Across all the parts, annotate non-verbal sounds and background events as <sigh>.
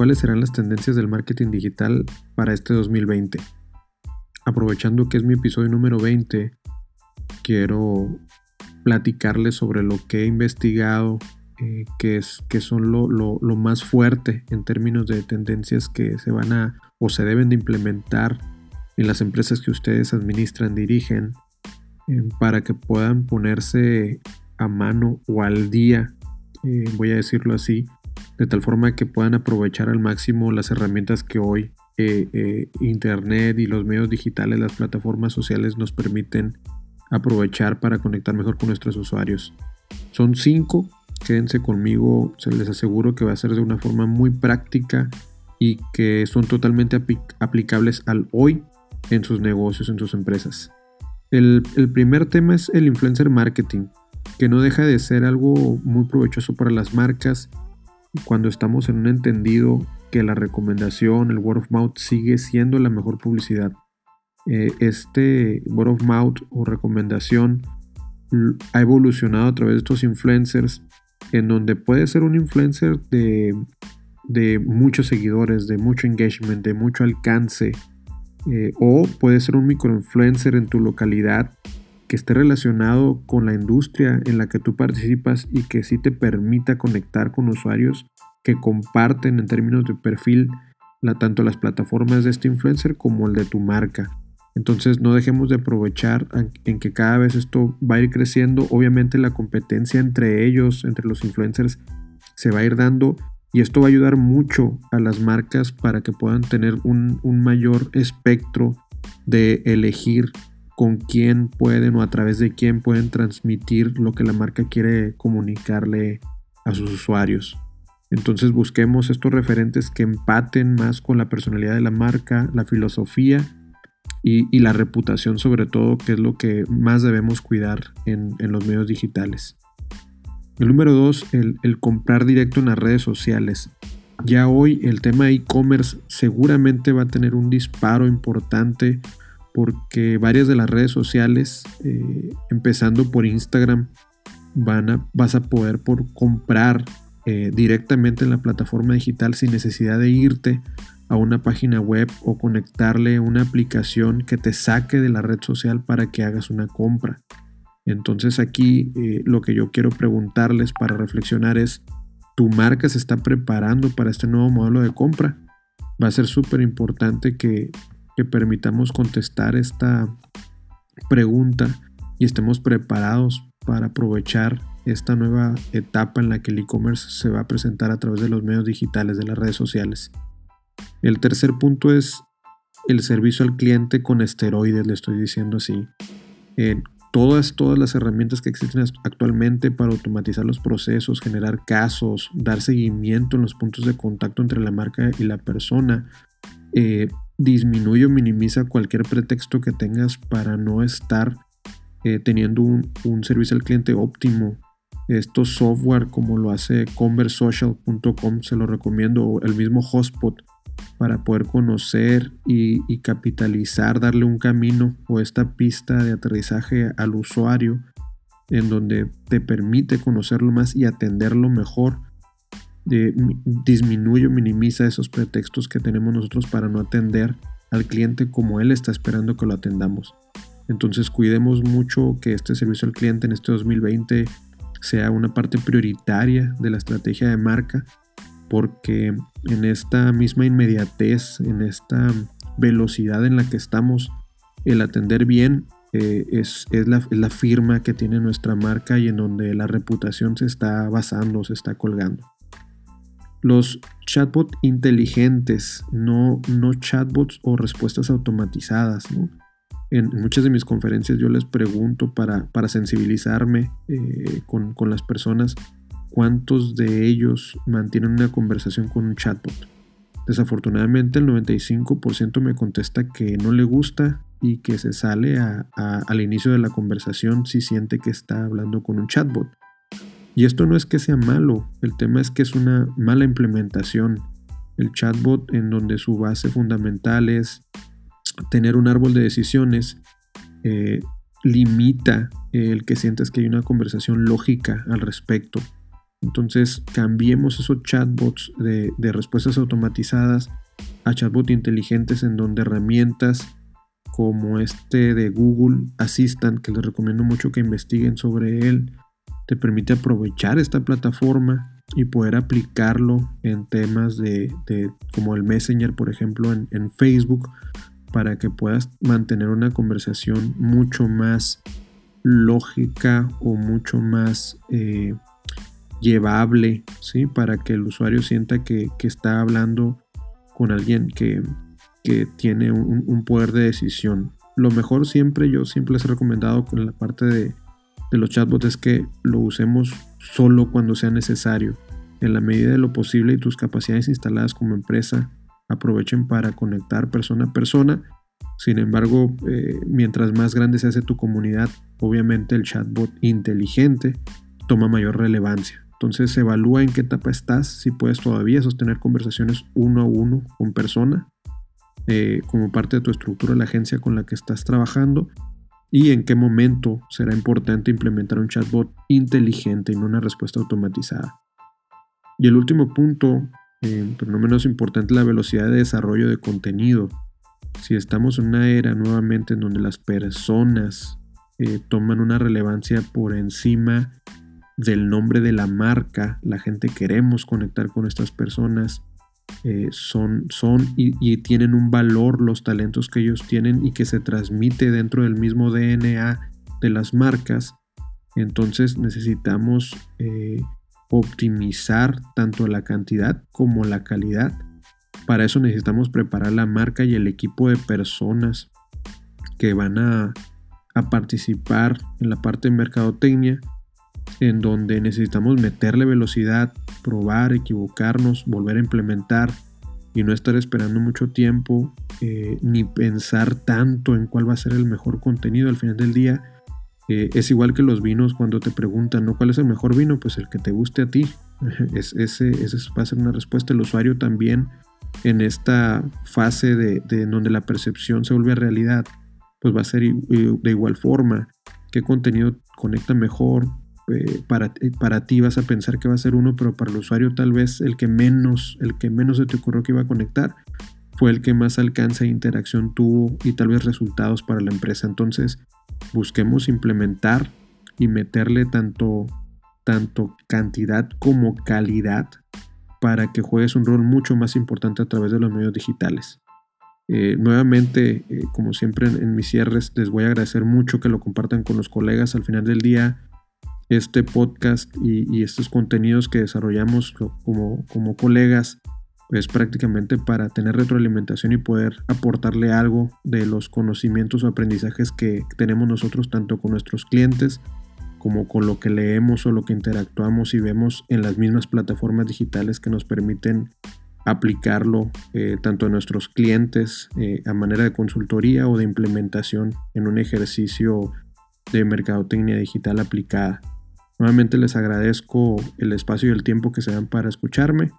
cuáles serán las tendencias del marketing digital para este 2020. Aprovechando que es mi episodio número 20, quiero platicarles sobre lo que he investigado, eh, que, es, que son lo, más fuerte en términos de tendencias que se van a o se deben de implementar en las empresas que ustedes administran, dirigen, eh, para que puedan ponerse a mano o al día, eh, voy a decirlo así, de tal forma que puedan aprovechar al máximo las herramientas que hoy Internet y los medios digitales, las plataformas sociales nos permiten aprovechar para conectar mejor con nuestros usuarios. Son cinco, quédense conmigo, se les aseguro que va a ser de una forma muy práctica y que son totalmente aplicables al hoy en sus negocios, en sus empresas. El, el, primer tema es el influencer marketing, que no deja de ser algo muy provechoso para las marcas cuando estamos en un entendido que la recomendación, el word of mouth sigue siendo la mejor publicidad. Eh, este word of mouth o recomendación ha evolucionado a través de estos influencers en donde puede ser un influencer de, muchos seguidores, de mucho engagement, de mucho alcance, eh, o puede ser un microinfluencer en tu localidad que esté relacionado con la industria en la que tú participas y que sí te permita conectar con usuarios que comparten en términos de perfil tanto las plataformas de este influencer como el de tu marca. Entonces no dejemos de aprovechar en que cada vez esto va a ir creciendo. Obviamente la competencia entre ellos, entre los influencers, se va a ir dando y esto va a ayudar mucho a las marcas para que puedan tener un, mayor espectro de elegir con quién pueden o a través de quién pueden transmitir lo que la marca quiere comunicarle a sus usuarios. Entonces busquemos estos referentes que empaten más con la personalidad de la marca, la filosofía y, la reputación sobre todo, que es lo que más debemos cuidar en, los medios digitales. El número dos, el, comprar directo en las redes sociales. Ya hoy el tema e-commerce seguramente va a tener un disparo importante porque varias de las redes sociales, eh, empezando por Instagram, van a, vas a poder por comprar eh, directamente en la plataforma digital sin necesidad de irte a una página web o conectarle una aplicación que te saque de la red social para que hagas una compra. Entonces aquí eh, lo que yo quiero preguntarles para reflexionar es, ¿tu marca se está preparando para este nuevo modelo de compra? Va a ser súper importante que, permitamos contestar esta pregunta y estemos preparados para aprovechar esta nueva etapa en la que el e-commerce se va a presentar a través de los medios digitales, de las redes sociales. El tercer punto es el servicio al cliente con esteroides, le estoy diciendo así. todas, todas las herramientas que existen actualmente para automatizar los procesos, generar casos, dar seguimiento en los puntos de contacto entre la marca y la persona, eh, disminuye o minimiza cualquier pretexto que tengas para no estar eh, teniendo un, un, servicio al cliente óptimo. Estos software como lo hace conversocial.com se lo recomiendo, o el mismo Hotspot para poder conocer y, capitalizar, darle un camino o esta pista de aterrizaje al usuario en donde te permite conocerlo más y atenderlo mejor. Disminuye o minimiza esos pretextos que tenemos nosotros para no atender al cliente como él está esperando que lo atendamos. Entonces cuidemos mucho que este servicio al cliente en este 2020 sea una parte prioritaria de la estrategia de marca porque en esta misma inmediatez, en esta velocidad en la que estamos, el atender bien eh, es, la, la, firma que tiene nuestra marca y en donde la reputación se está basando, se está colgando. Los chatbots inteligentes, no, no chatbots o respuestas automatizadas. En, muchas de mis conferencias yo les pregunto para, para sensibilizarme eh, con, con las personas cuántos de ellos mantienen una conversación con un chatbot. Desafortunadamente el 95% me contesta que no le gusta y que se sale al inicio de la conversación si siente que está hablando con un chatbot. Y esto no es que sea malo, el tema es que es una mala implementación. El chatbot en donde su base fundamental es tener un árbol de decisiones, eh, limita el que sientas que hay una conversación lógica al respecto Entonces cambiemos esos chatbots de, respuestas automatizadas a chatbots inteligentes en donde herramientas como este de Google Assistant, que les recomiendo mucho que investiguen sobre él, te permite aprovechar esta plataforma y poder aplicarlo en temas de, como el Messenger, por ejemplo, en, Facebook, para que puedas mantener una conversación mucho más lógica o mucho más eh, llevable, ¿sí? Para que el usuario sienta que, está hablando con alguien que, tiene un, poder de decisión. Lo mejor siempre, yo siempre les he recomendado con la parte de, de los chatbots es que lo usemos solo cuando sea necesario. En la medida de lo posible y tus capacidades instaladas como empresa aprovechen para conectar persona a persona. Sin embargo, eh, mientras más grande se hace tu comunidad, obviamente el chatbot inteligente toma mayor relevancia. Entonces evalúa en qué etapa estás, si puedes todavía sostener conversaciones uno a uno con persona, eh, como parte de tu estructura, la agencia con la que estás trabajando, y en qué momento será importante implementar un chatbot inteligente y no una respuesta automatizada. Y el último punto, eh, pero no menos importante, la velocidad de desarrollo de contenido. Si estamos en una era nuevamente en donde las personas eh, toman una relevancia por encima del nombre de la marca, la gente queremos conectar con estas personas, eh, son, son y, tienen un valor los talentos que ellos tienen y que se transmite dentro del mismo DNA de las marcas. Entonces necesitamos eh, optimizar tanto la cantidad como la calidad. Para eso necesitamos preparar la marca y el equipo de personas que van a, a participar en la parte de mercadotecnia en donde necesitamos meterle velocidad, probar, equivocarnos, volver a implementar y no estar esperando mucho tiempo eh, ni pensar tanto en cuál va a ser el mejor contenido al final del día. Eh, es igual que los vinos cuando te preguntan, ¿no? ¿Cuál es el mejor vino? Pues el que te guste a ti. <laughs> es, ese, ese va a ser una respuesta. El usuario también en esta fase de, de donde la percepción se vuelve realidad, pues va a ser de igual forma. ¿Qué contenido conecta mejor? Eh, para, para ti vas a pensar que va a ser uno, pero para el usuario tal vez el que menos, el que menos se te ocurrió que iba a conectar fue el que más alcance e interacción tuvo y tal vez resultados para la empresa. Entonces, busquemos implementar y meterle tanto, tanto cantidad como calidad para que juegues un rol mucho más importante a través de los medios digitales. Eh, nuevamente, eh, como siempre en, mis cierres, les voy a agradecer mucho que lo compartan con los colegas. Al final del día, este podcast y, estos contenidos que desarrollamos como, como colegas es prácticamente para tener retroalimentación y poder aportarle algo de los conocimientos o aprendizajes que tenemos nosotros tanto con nuestros clientes como con lo que leemos o lo que interactuamos y vemos en las mismas plataformas digitales que nos permiten aplicarlo eh, tanto a nuestros clientes eh, a manera de consultoría o de implementación en un ejercicio de mercadotecnia digital aplicada. Nuevamente les agradezco el espacio y el tiempo que se dan para escucharme.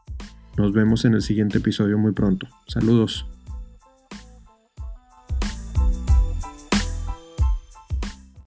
Nos vemos en el siguiente episodio muy pronto. Saludos.